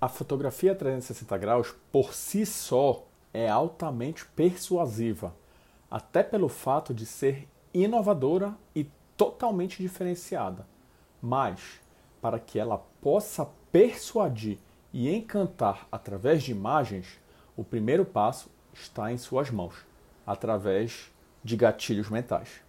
A fotografia 360 graus, por si só, é altamente persuasiva, até pelo fato de ser inovadora e totalmente diferenciada. Mas, para que ela possa persuadir e encantar através de imagens, o primeiro passo está em suas mãos, através de gatilhos mentais.